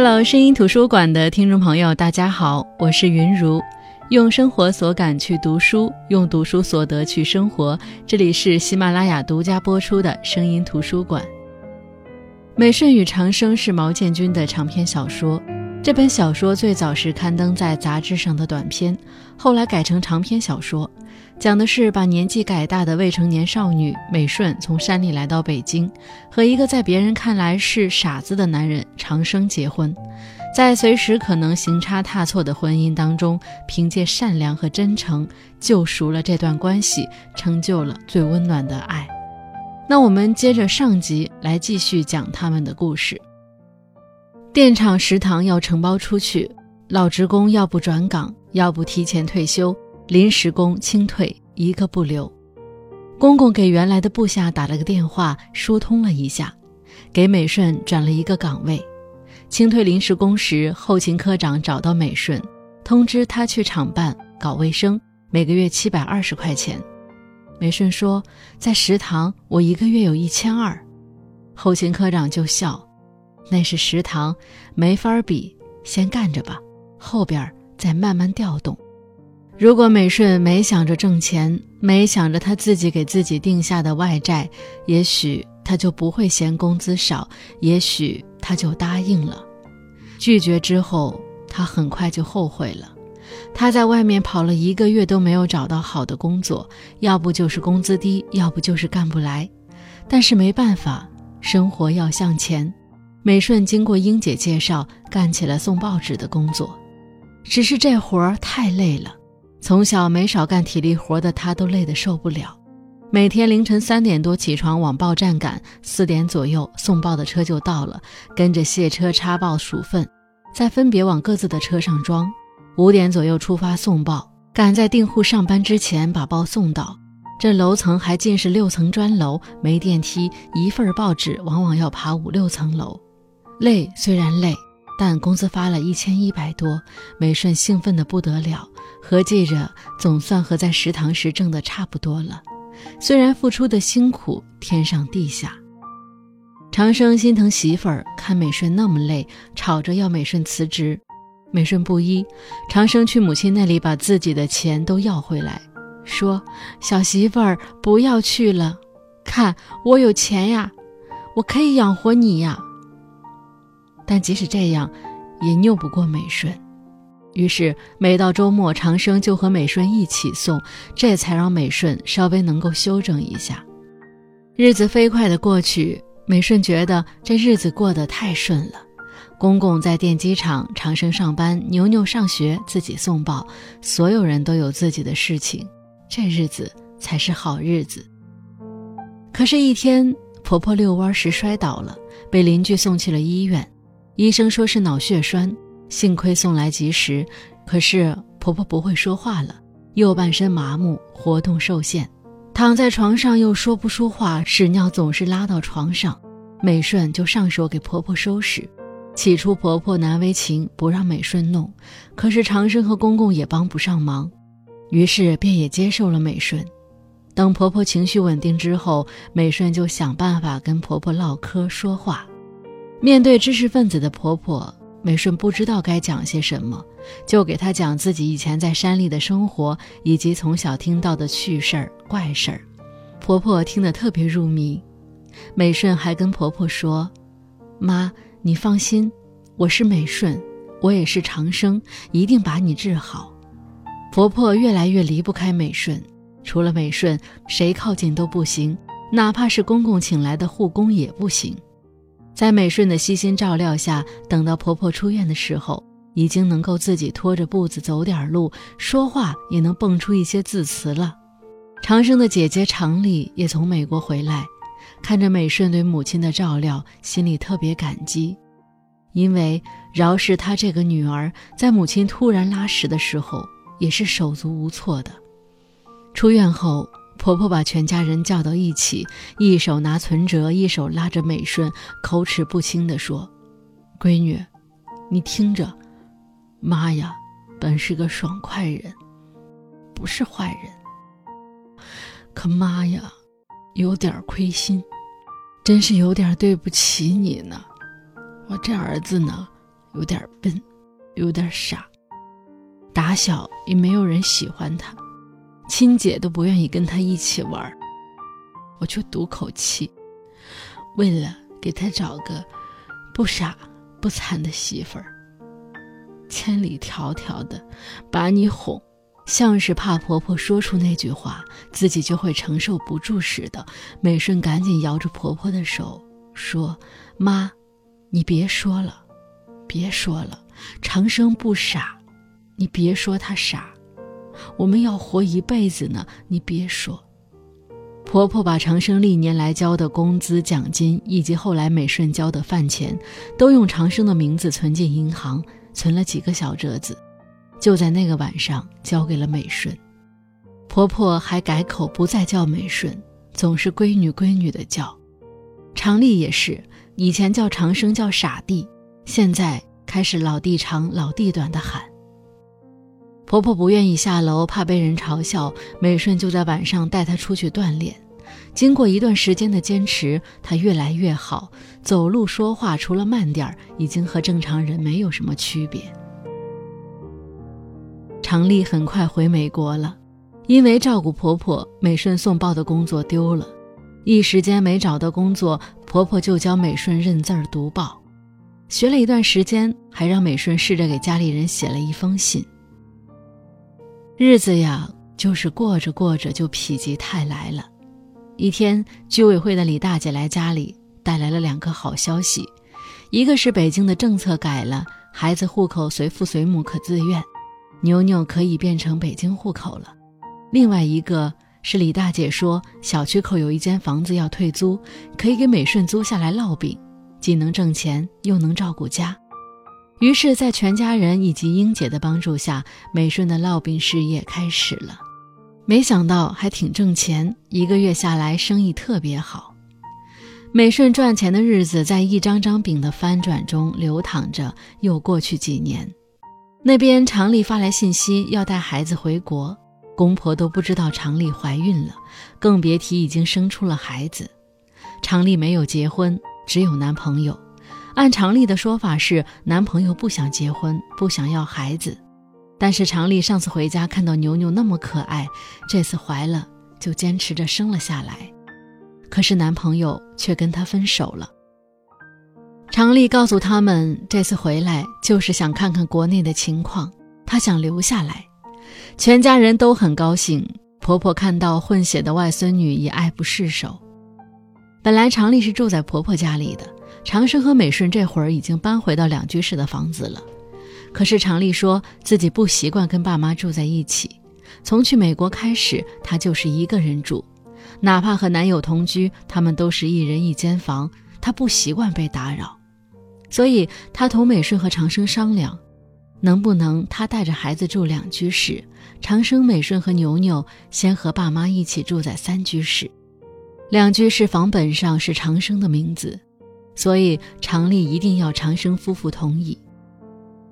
Hello，声音图书馆的听众朋友，大家好，我是云如，用生活所感去读书，用读书所得去生活。这里是喜马拉雅独家播出的声音图书馆。《美顺与长生》是毛建军的长篇小说。这本小说最早是刊登在杂志上的短篇，后来改成长篇小说，讲的是把年纪改大的未成年少女美顺从山里来到北京，和一个在别人看来是傻子的男人长生结婚，在随时可能行差踏错的婚姻当中，凭借善良和真诚救赎了这段关系，成就了最温暖的爱。那我们接着上集来继续讲他们的故事。电厂食堂要承包出去，老职工要不转岗，要不提前退休，临时工清退，一个不留。公公给原来的部下打了个电话，疏通了一下，给美顺转了一个岗位。清退临时工时，后勤科长找到美顺，通知他去厂办搞卫生，每个月七百二十块钱。美顺说：“在食堂，我一个月有一千二。”后勤科长就笑。那是食堂，没法比，先干着吧，后边再慢慢调动。如果美顺没想着挣钱，没想着他自己给自己定下的外债，也许他就不会嫌工资少，也许他就答应了。拒绝之后，他很快就后悔了。他在外面跑了一个月都没有找到好的工作，要不就是工资低，要不就是干不来。但是没办法，生活要向前。美顺经过英姐介绍，干起了送报纸的工作。只是这活儿太累了，从小没少干体力活的他都累得受不了。每天凌晨三点多起床往报站赶，四点左右送报的车就到了，跟着卸车插报数份，再分别往各自的车上装。五点左右出发送报，赶在订户上班之前把报送到。这楼层还尽是六层砖楼，没电梯，一份报纸往往要爬五六层楼。累虽然累，但工资发了一千一百多，美顺兴奋得不得了，合计着总算和在食堂时挣的差不多了。虽然付出的辛苦天上地下，长生心疼媳妇儿，看美顺那么累，吵着要美顺辞职。美顺不依，长生去母亲那里把自己的钱都要回来，说：“小媳妇儿不要去了，看我有钱呀，我可以养活你呀。”但即使这样，也拗不过美顺。于是每到周末，长生就和美顺一起送，这才让美顺稍微能够休整一下。日子飞快的过去，美顺觉得这日子过得太顺了。公公在电机厂，长生上班，牛牛上学，自己送报，所有人都有自己的事情，这日子才是好日子。可是，一天婆婆遛弯时摔倒了，被邻居送去了医院。医生说是脑血栓，幸亏送来及时。可是婆婆不会说话了，右半身麻木，活动受限，躺在床上又说不出话，屎尿总是拉到床上。美顺就上手给婆婆收拾。起初婆婆难为情，不让美顺弄，可是长生和公公也帮不上忙，于是便也接受了美顺。等婆婆情绪稳定之后，美顺就想办法跟婆婆唠嗑说话。面对知识分子的婆婆，美顺不知道该讲些什么，就给她讲自己以前在山里的生活，以及从小听到的趣事儿、怪事儿。婆婆听得特别入迷。美顺还跟婆婆说：“妈，你放心，我是美顺，我也是长生，一定把你治好。”婆婆越来越离不开美顺，除了美顺，谁靠近都不行，哪怕是公公请来的护工也不行。在美顺的悉心照料下，等到婆婆出院的时候，已经能够自己拖着步子走点路，说话也能蹦出一些字词了。长生的姐姐常丽也从美国回来，看着美顺对母亲的照料，心里特别感激，因为饶是她这个女儿，在母亲突然拉屎的时候，也是手足无措的。出院后。婆婆把全家人叫到一起，一手拿存折，一手拉着美顺，口齿不清地说：“闺女，你听着，妈呀，本是个爽快人，不是坏人。可妈呀，有点亏心，真是有点对不起你呢。我这儿子呢，有点笨，有点傻。打小也没有人喜欢他，亲姐都不愿意跟他一起玩。我就赌口气，为了给他找个不傻不惨的媳妇儿，千里迢迢的把你哄，像是怕婆婆说出那句话，自己就会承受不住似的。美顺赶紧摇着婆婆的手说：“妈，你别说了，别说了，长生不傻。”你别说他傻，我们要活一辈子呢。你别说，婆婆把长生历年来交的工资、奖金，以及后来美顺交的饭钱，都用长生的名字存进银行，存了几个小折子，就在那个晚上交给了美顺。婆婆还改口不再叫美顺，总是闺女闺女的叫。长丽也是，以前叫长生叫傻弟，现在开始老弟长老弟短的喊。婆婆不愿意下楼，怕被人嘲笑。美顺就在晚上带她出去锻炼。经过一段时间的坚持，她越来越好，走路说话除了慢点儿，已经和正常人没有什么区别。常丽很快回美国了，因为照顾婆婆，美顺送报的工作丢了，一时间没找到工作，婆婆就教美顺认字儿、读报，学了一段时间，还让美顺试着给家里人写了一封信。日子呀，就是过着过着就否极泰来了。一天，居委会的李大姐来家里，带来了两个好消息：一个是北京的政策改了，孩子户口随父随母可自愿，牛牛可以变成北京户口了；另外一个是李大姐说，小区口有一间房子要退租，可以给美顺租下来烙饼，既能挣钱又能照顾家。于是，在全家人以及英姐的帮助下，美顺的烙饼事业开始了。没想到还挺挣钱，一个月下来生意特别好。美顺赚钱的日子在一张张饼的翻转中流淌着。又过去几年，那边常丽发来信息要带孩子回国，公婆都不知道常丽怀孕了，更别提已经生出了孩子。常丽没有结婚，只有男朋友。按常丽的说法是，男朋友不想结婚，不想要孩子。但是常丽上次回家看到牛牛那么可爱，这次怀了就坚持着生了下来。可是男朋友却跟她分手了。常丽告诉他们，这次回来就是想看看国内的情况，她想留下来。全家人都很高兴。婆婆看到混血的外孙女也爱不释手。本来常丽是住在婆婆家里的。长生和美顺这会儿已经搬回到两居室的房子了，可是常丽说自己不习惯跟爸妈住在一起。从去美国开始，她就是一个人住，哪怕和男友同居，他们都是一人一间房，她不习惯被打扰。所以她同美顺和长生商量，能不能她带着孩子住两居室，长生、美顺和牛牛先和爸妈一起住在三居室。两居室房本上是长生的名字。所以常丽一定要长生夫妇同意。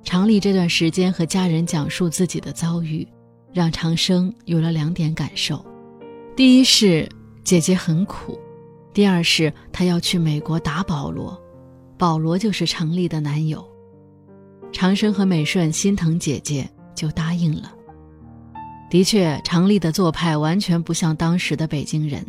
常丽这段时间和家人讲述自己的遭遇，让长生有了两点感受：第一是姐姐很苦，第二是她要去美国打保罗，保罗就是常丽的男友。长生和美顺心疼姐姐，就答应了。的确，常丽的做派完全不像当时的北京人。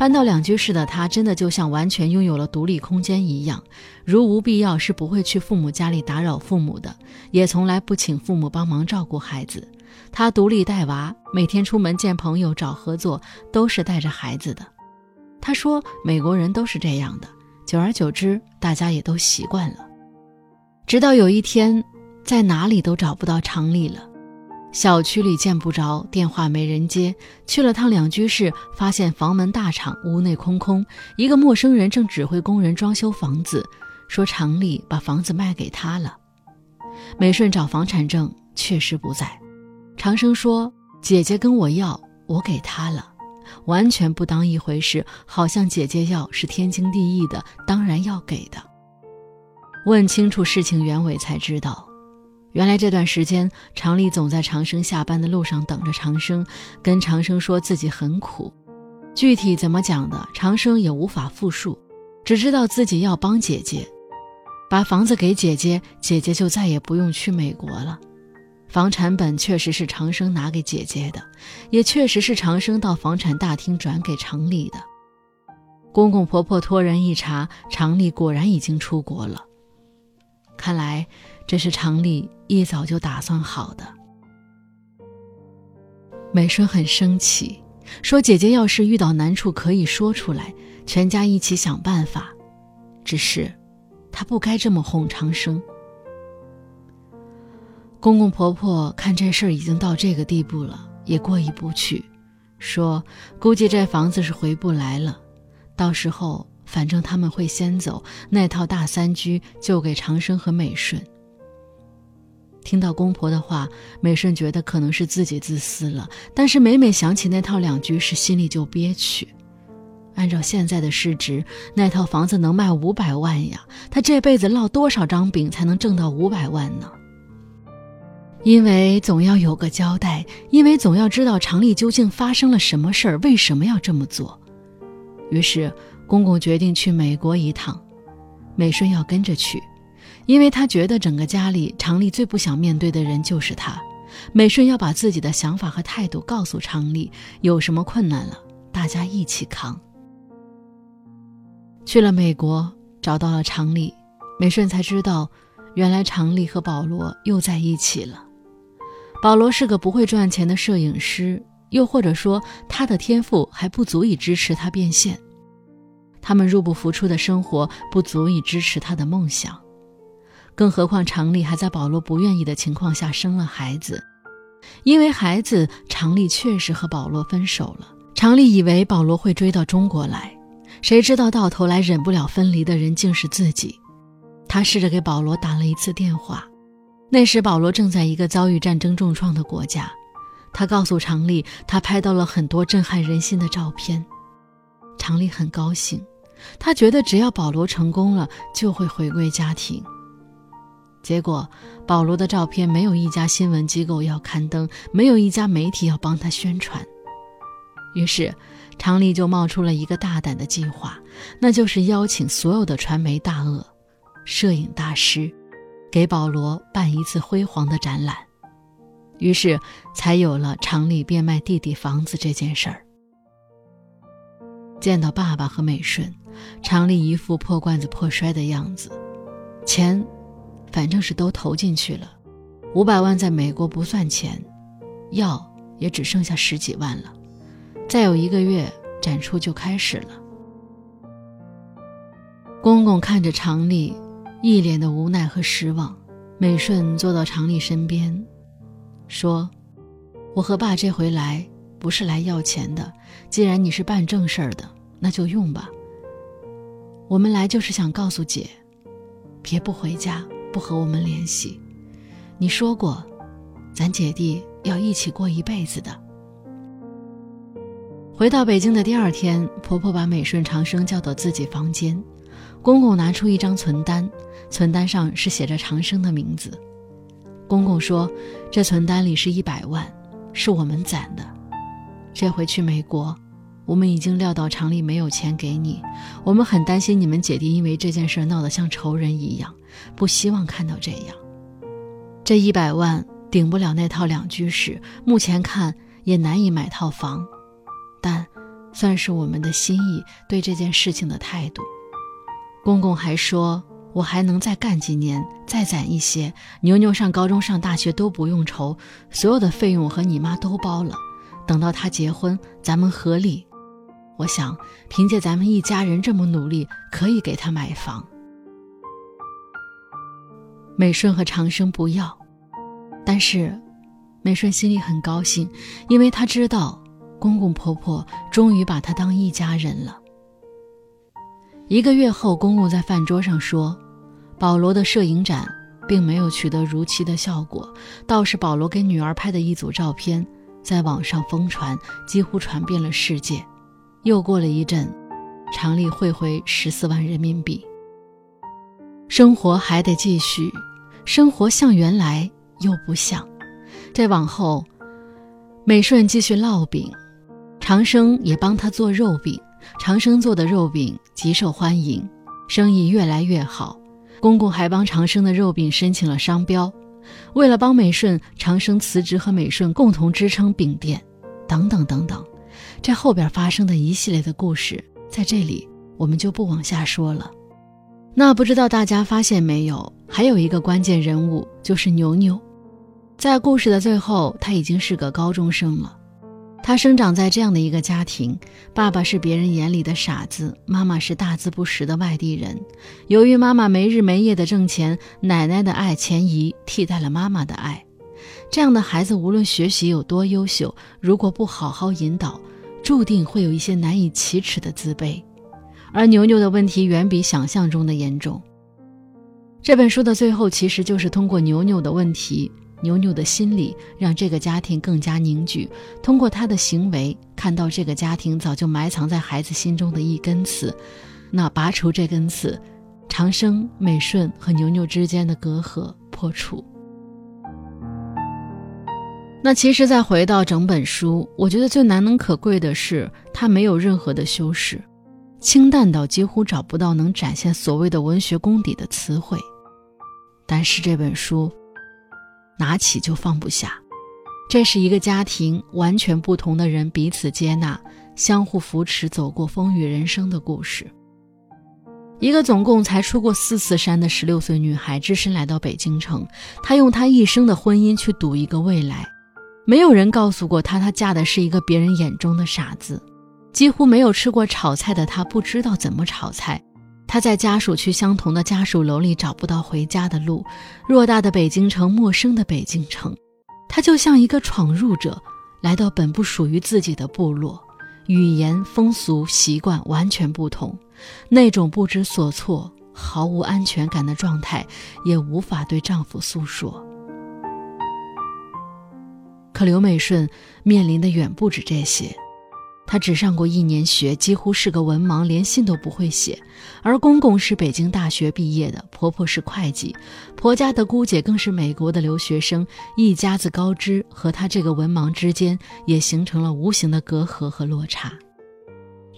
搬到两居室的他，真的就像完全拥有了独立空间一样。如无必要，是不会去父母家里打扰父母的，也从来不请父母帮忙照顾孩子。他独立带娃，每天出门见朋友、找合作，都是带着孩子的。他说：“美国人都是这样的。”久而久之，大家也都习惯了。直到有一天，在哪里都找不到常理了。小区里见不着，电话没人接。去了趟两居室，发现房门大敞，屋内空空。一个陌生人正指挥工人装修房子，说厂里把房子卖给他了。美顺找房产证，确实不在。长生说：“姐姐跟我要，我给她了，完全不当一回事，好像姐姐要是天经地义的，当然要给的。”问清楚事情原委，才知道。原来这段时间，常丽总在长生下班的路上等着长生，跟长生说自己很苦。具体怎么讲的，长生也无法复述，只知道自己要帮姐姐。把房子给姐姐，姐姐就再也不用去美国了。房产本确实是长生拿给姐姐的，也确实是长生到房产大厅转给常丽的。公公婆婆托人一查，常丽果然已经出国了。看来这是常丽一早就打算好的。美顺很生气，说：“姐姐要是遇到难处，可以说出来，全家一起想办法。只是，她不该这么哄长生。”公公婆婆看这事儿已经到这个地步了，也过意不去，说：“估计这房子是回不来了，到时候反正他们会先走，那套大三居就给长生和美顺。”听到公婆的话，美顺觉得可能是自己自私了，但是每每想起那套两居室，心里就憋屈。按照现在的市值，那套房子能卖五百万呀，他这辈子烙多少张饼才能挣到五百万呢？因为总要有个交代，因为总要知道常丽究竟发生了什么事儿，为什么要这么做。于是公公决定去美国一趟，美顺要跟着去，因为他觉得整个家里常丽最不想面对的人就是他。美顺要把自己的想法和态度告诉常丽，有什么困难了，大家一起扛。去了美国，找到了常丽，美顺才知道，原来常丽和保罗又在一起了。保罗是个不会赚钱的摄影师，又或者说他的天赋还不足以支持他变现。他们入不敷出的生活不足以支持他的梦想，更何况常丽还在保罗不愿意的情况下生了孩子。因为孩子，常丽确实和保罗分手了。常丽以为保罗会追到中国来，谁知道到头来忍不了分离的人竟是自己。他试着给保罗打了一次电话。那时，保罗正在一个遭遇战争重创的国家。他告诉常丽，他拍到了很多震撼人心的照片。常丽很高兴，他觉得只要保罗成功了，就会回归家庭。结果，保罗的照片没有一家新闻机构要刊登，没有一家媒体要帮他宣传。于是，常丽就冒出了一个大胆的计划，那就是邀请所有的传媒大鳄、摄影大师。给保罗办一次辉煌的展览，于是才有了厂里变卖弟弟房子这件事儿。见到爸爸和美顺，厂里一副破罐子破摔的样子，钱反正是都投进去了，五百万在美国不算钱，要也只剩下十几万了，再有一个月展出就开始了。公公看着常丽。一脸的无奈和失望，美顺坐到常丽身边，说：“我和爸这回来不是来要钱的，既然你是办正事儿的，那就用吧。我们来就是想告诉姐，别不回家，不和我们联系。你说过，咱姐弟要一起过一辈子的。”回到北京的第二天，婆婆把美顺、长生叫到自己房间。公公拿出一张存单，存单上是写着长生的名字。公公说：“这存单里是一百万，是我们攒的。这回去美国，我们已经料到厂里没有钱给你，我们很担心你们姐弟因为这件事闹得像仇人一样，不希望看到这样。这一百万顶不了那套两居室，目前看也难以买套房，但算是我们的心意，对这件事情的态度。”公公还说：“我还能再干几年，再攒一些。牛牛上高中、上大学都不用愁，所有的费用我和你妈都包了。等到他结婚，咱们合力。我想，凭借咱们一家人这么努力，可以给他买房。”美顺和长生不要，但是美顺心里很高兴，因为她知道公公婆婆终于把她当一家人了。一个月后，公公在饭桌上说：“保罗的摄影展并没有取得如期的效果，倒是保罗给女儿拍的一组照片在网上疯传，几乎传遍了世界。”又过了一阵，常丽汇回十四万人民币。生活还得继续，生活像原来又不像。再往后，美顺继续烙饼，长生也帮他做肉饼。长生做的肉饼极受欢迎，生意越来越好。公公还帮长生的肉饼申请了商标。为了帮美顺，长生辞职和美顺共同支撑饼店，等等等等。这后边发生的一系列的故事，在这里我们就不往下说了。那不知道大家发现没有，还有一个关键人物就是牛牛，在故事的最后，他已经是个高中生了。他生长在这样的一个家庭，爸爸是别人眼里的傻子，妈妈是大字不识的外地人。由于妈妈没日没夜的挣钱，奶奶的爱前移替代了妈妈的爱。这样的孩子，无论学习有多优秀，如果不好好引导，注定会有一些难以启齿的自卑。而牛牛的问题远比想象中的严重。这本书的最后，其实就是通过牛牛的问题。牛牛的心理让这个家庭更加凝聚，通过他的行为看到这个家庭早就埋藏在孩子心中的一根刺，那拔除这根刺，长生、美顺和牛牛之间的隔阂破除。那其实再回到整本书，我觉得最难能可贵的是它没有任何的修饰，清淡到几乎找不到能展现所谓的文学功底的词汇，但是这本书。拿起就放不下，这是一个家庭完全不同的人彼此接纳、相互扶持、走过风雨人生的故事。一个总共才出过四次山的十六岁女孩，只身来到北京城，她用她一生的婚姻去赌一个未来。没有人告诉过她，她嫁的是一个别人眼中的傻子。几乎没有吃过炒菜的她，不知道怎么炒菜。他在家属区相同的家属楼里找不到回家的路，偌大的北京城，陌生的北京城，他就像一个闯入者，来到本不属于自己的部落，语言、风俗、习惯完全不同，那种不知所措、毫无安全感的状态，也无法对丈夫诉说。可刘美顺面临的远不止这些。她只上过一年学，几乎是个文盲，连信都不会写。而公公是北京大学毕业的，婆婆是会计，婆家的姑姐更是美国的留学生，一家子高知，和她这个文盲之间也形成了无形的隔阂和落差。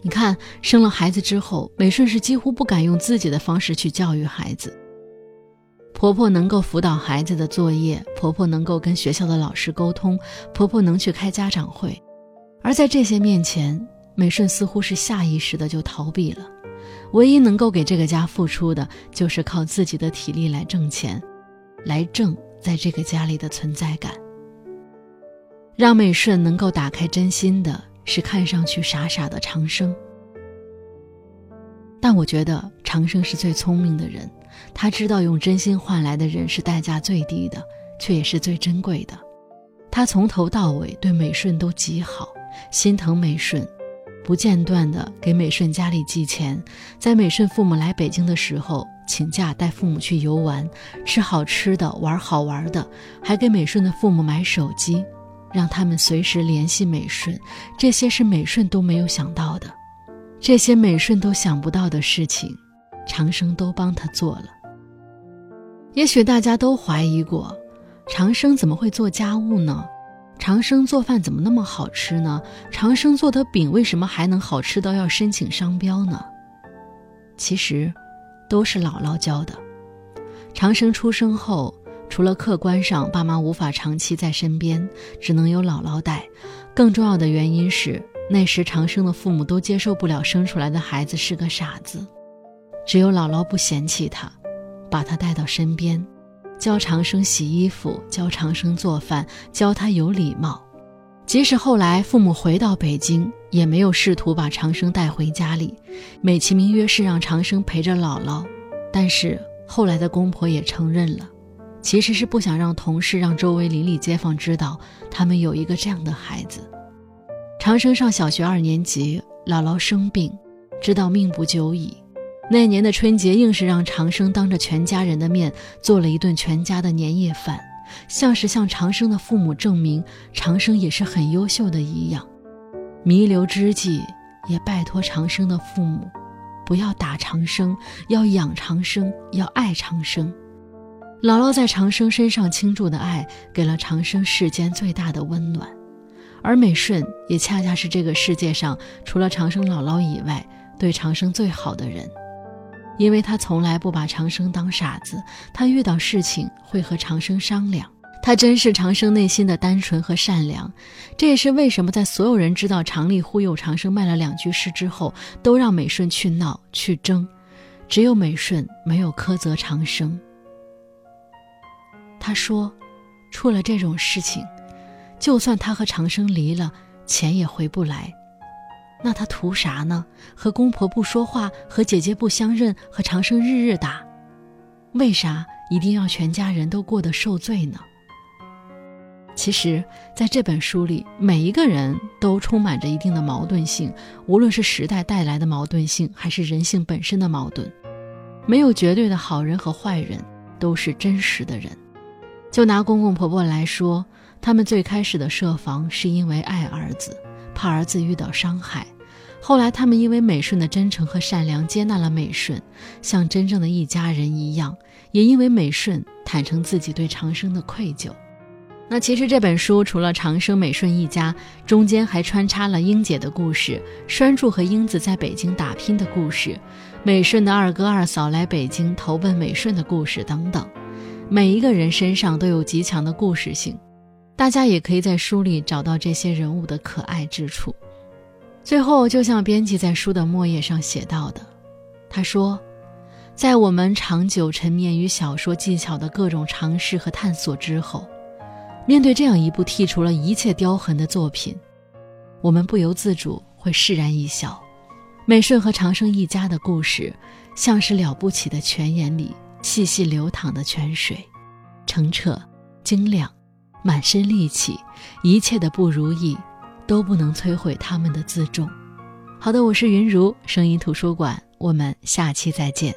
你看，生了孩子之后，美顺是几乎不敢用自己的方式去教育孩子。婆婆能够辅导孩子的作业，婆婆能够跟学校的老师沟通，婆婆能去开家长会。而在这些面前，美顺似乎是下意识的就逃避了。唯一能够给这个家付出的，就是靠自己的体力来挣钱，来挣在这个家里的存在感。让美顺能够打开真心的，是看上去傻傻的长生。但我觉得长生是最聪明的人，他知道用真心换来的人是代价最低的，却也是最珍贵的。他从头到尾对美顺都极好。心疼美顺，不间断的给美顺家里寄钱，在美顺父母来北京的时候，请假带父母去游玩，吃好吃的，玩好玩的，还给美顺的父母买手机，让他们随时联系美顺。这些是美顺都没有想到的，这些美顺都想不到的事情，长生都帮他做了。也许大家都怀疑过，长生怎么会做家务呢？长生做饭怎么那么好吃呢？长生做的饼为什么还能好吃到要申请商标呢？其实，都是姥姥教的。长生出生后，除了客观上爸妈无法长期在身边，只能由姥姥带，更重要的原因是那时长生的父母都接受不了生出来的孩子是个傻子，只有姥姥不嫌弃他，把他带到身边。教长生洗衣服，教长生做饭，教他有礼貌。即使后来父母回到北京，也没有试图把长生带回家里，美其名曰是让长生陪着姥姥。但是后来的公婆也承认了，其实是不想让同事、让周围邻里街坊知道他们有一个这样的孩子。长生上小学二年级，姥姥生病，知道命不久矣。那年的春节，硬是让长生当着全家人的面做了一顿全家的年夜饭，像是向长生的父母证明长生也是很优秀的一样。弥留之际，也拜托长生的父母，不要打长生，要养长生，要爱长生。姥姥在长生身上倾注的爱，给了长生世间最大的温暖，而美顺也恰恰是这个世界上除了长生姥姥以外，对长生最好的人。因为他从来不把长生当傻子，他遇到事情会和长生商量。他珍视长生内心的单纯和善良，这也是为什么在所有人知道常丽忽悠长生卖了两句诗之后，都让美顺去闹去争，只有美顺没有苛责长生。他说：“出了这种事情，就算他和长生离了，钱也回不来。那他图啥呢？和公婆不说话，和姐姐不相认，和长生日日打，为啥一定要全家人都过得受罪呢？”其实，在这本书里，每一个人都充满着一定的矛盾性，无论是时代带来的矛盾性，还是人性本身的矛盾，没有绝对的好人和坏人，都是真实的人。就拿公公婆婆来说，他们最开始的设防是因为爱儿子，怕儿子遇到伤害；后来，他们因为美顺的真诚和善良，接纳了美顺，像真正的一家人一样；也因为美顺坦诚自己对长生的愧疚。那其实这本书除了长生、美顺一家，中间还穿插了英姐的故事，栓柱和英子在北京打拼的故事，美顺的二哥二嫂来北京投奔美顺的故事等等。每一个人身上都有极强的故事性，大家也可以在书里找到这些人物的可爱之处。最后，就像编辑在书的末页上写到的，他说：“在我们长久沉湎于小说技巧的各种尝试和探索之后。”面对这样一部剔除了一切雕痕的作品，我们不由自主会释然一笑。美顺和长生一家的故事，像是了不起的泉眼里细细流淌的泉水，澄澈、晶亮，满身戾气，一切的不如意都不能摧毁他们的自重。好的，我是云如声音图书馆，我们下期再见。